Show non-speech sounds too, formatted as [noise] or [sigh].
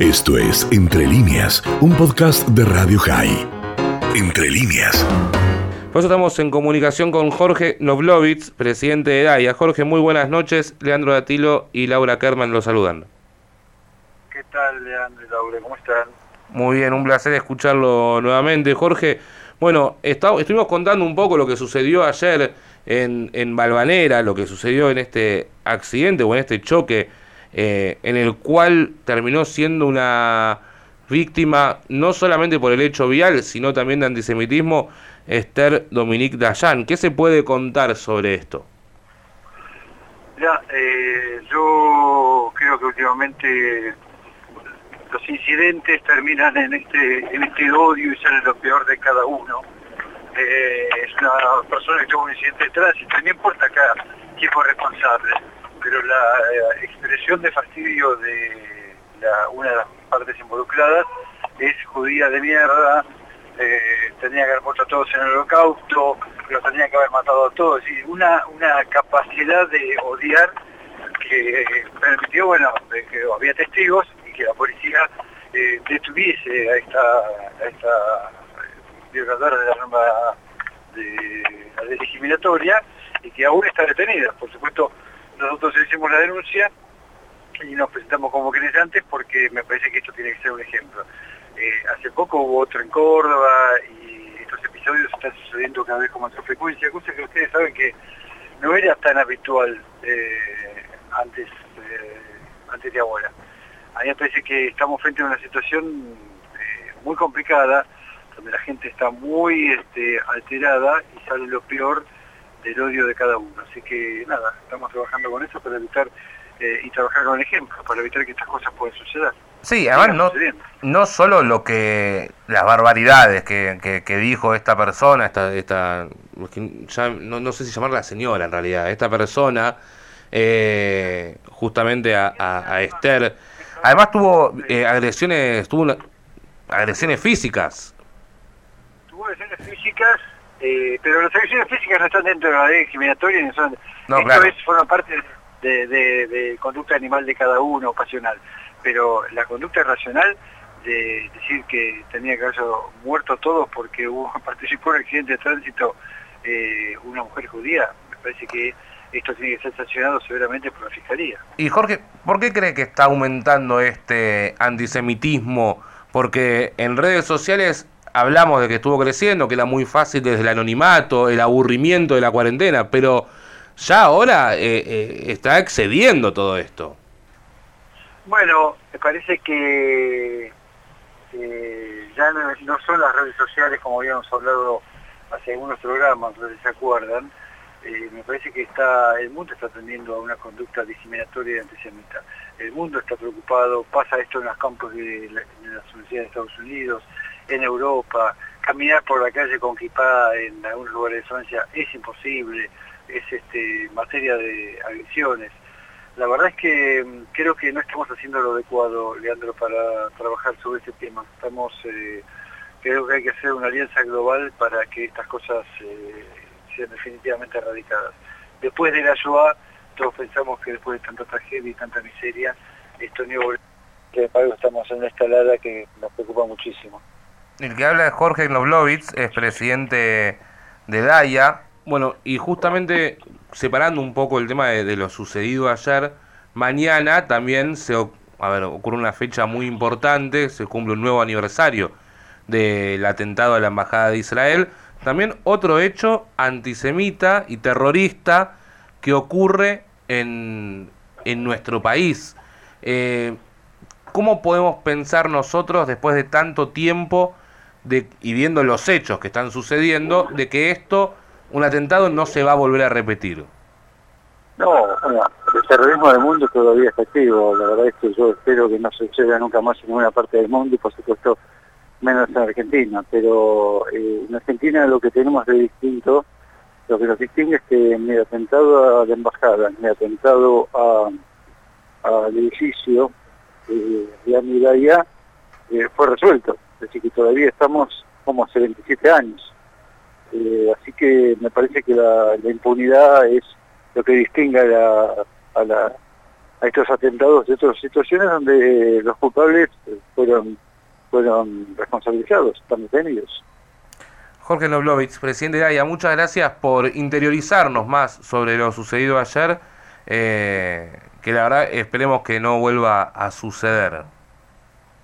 Esto es Entre líneas, un podcast de Radio High. Entre líneas. Por eso estamos en comunicación con Jorge Novlovitz, presidente de DAIA. Jorge, muy buenas noches. Leandro Datilo y Laura Kerman lo saludan. ¿Qué tal, Leandro y Laura? ¿Cómo están? Muy bien, un placer escucharlo nuevamente. Jorge, bueno, estuvimos contando un poco lo que sucedió ayer en, en Balvanera, lo que sucedió en este accidente o en este choque eh, en el cual terminó siendo una víctima no solamente por el hecho vial, sino también de antisemitismo, Esther Dominique Dayan. ¿Qué se puede contar sobre esto? Ya, eh, yo creo que últimamente los incidentes terminan en este, en este odio y sale lo peor de cada uno. Eh, es una persona que tuvo un incidente de tránsito, no importa acá quién fue responsable pero la eh, expresión de fastidio de una de las partes involucradas es judía de mierda, eh, tenía que haber muerto a todos en el holocausto, pero tenía que haber matado a todos, y una, una capacidad de odiar que permitió, bueno, que había testigos y que la policía eh, detuviese a esta, a esta violadora de la norma de la ley discriminatoria y que aún está detenida. Por supuesto, nosotros hicimos la denuncia y nos presentamos como creyentes porque me parece que esto tiene que ser un ejemplo. Eh, hace poco hubo otro en Córdoba y estos episodios están sucediendo cada vez con más frecuencia, cosa que ustedes saben que no era tan habitual eh, antes, eh, antes de ahora. A mí me parece que estamos frente a una situación muy complicada, donde la gente está muy este, alterada y sale lo peor del odio de cada uno. Así que nada, estamos trabajando con eso para evitar eh, y trabajar con el ejemplo, para evitar que estas cosas puedan suceder. Sí, además no, no solo lo que las barbaridades que, que, dijo esta persona, esta, esta ya no, no, sé si llamarla señora en realidad, esta persona, eh, justamente a, a, Esther, además tuvo eh, agresiones, tuvo agresiones físicas. Tuvo agresiones físicas eh, pero las agresiones físicas no están dentro de la ley discriminatoria, ni son, esto es, forma parte de, conducta animal de cada uno, pasional. Pero la conducta racional de decir que tenía que haber muerto todos porque hubo, [laughs] participó en un accidente de tránsito eh, una mujer judía, me parece que esto tiene que ser sancionado severamente por la Fiscalía. Y Jorge, ¿por qué cree que está aumentando este antisemitismo? Porque en redes sociales hablamos de que estuvo creciendo, que era muy fácil desde el anonimato, el aburrimiento de la cuarentena, pero ya ahora eh, eh, está excediendo todo esto. Bueno, me parece que ya no, son las redes sociales como habíamos hablado hace algunos programas, no se acuerdan, eh, me parece que está el mundo está atendiendo a una conducta discriminatoria y antisemita. El mundo está preocupado, pasa esto en los campos de, de las universidades de Estados Unidos, en Europa, caminar por la calle con kipá en algunos lugares de Francia es imposible, es este, materia de agresiones. La verdad es que mm, creo que no estamos haciendo lo adecuado, Leandro, para trabajar sobre este tema. Estamos, eh, creo que hay que hacer una alianza global para que estas cosas eh, sean definitivamente erradicadas. Después de la Shoah, todos pensamos que después de tanta tragedia y tanta miseria, esto no que estamos en una escalada que nos preocupa muchísimo. El que habla es Jorge Knoblovitz, es presidente de DAIA. Bueno, y justamente separando un poco el tema de, lo sucedido ayer, mañana también se ocurre una fecha muy importante, se cumple un nuevo aniversario del atentado a la Embajada de Israel. También otro hecho antisemita y terrorista que ocurre en, en nuestro país. Eh, ¿Cómo podemos pensar nosotros, después de tanto tiempo, y viendo los hechos que están sucediendo, de que esto, un atentado, no se va a volver a repetir. No, el terrorismo del mundo todavía está activo. La verdad es que yo espero que no suceda nunca más en ninguna parte del mundo y por supuesto menos en Argentina. Pero eh, en Argentina lo que tenemos de distinto, lo que nos distingue es que mi atentado a la embajada, mi atentado al edificio eh, de Amidaya eh, fue resuelto así que todavía estamos como hace 27 años. Eh, así que me parece que la, impunidad es lo que distingue a la, a estos atentados de otras situaciones donde los culpables fueron fueron responsabilizados, están detenidos. Jorge Noblovitz, presidente de AIA, muchas gracias por interiorizarnos más sobre lo sucedido ayer, eh, que la verdad esperemos que no vuelva a suceder.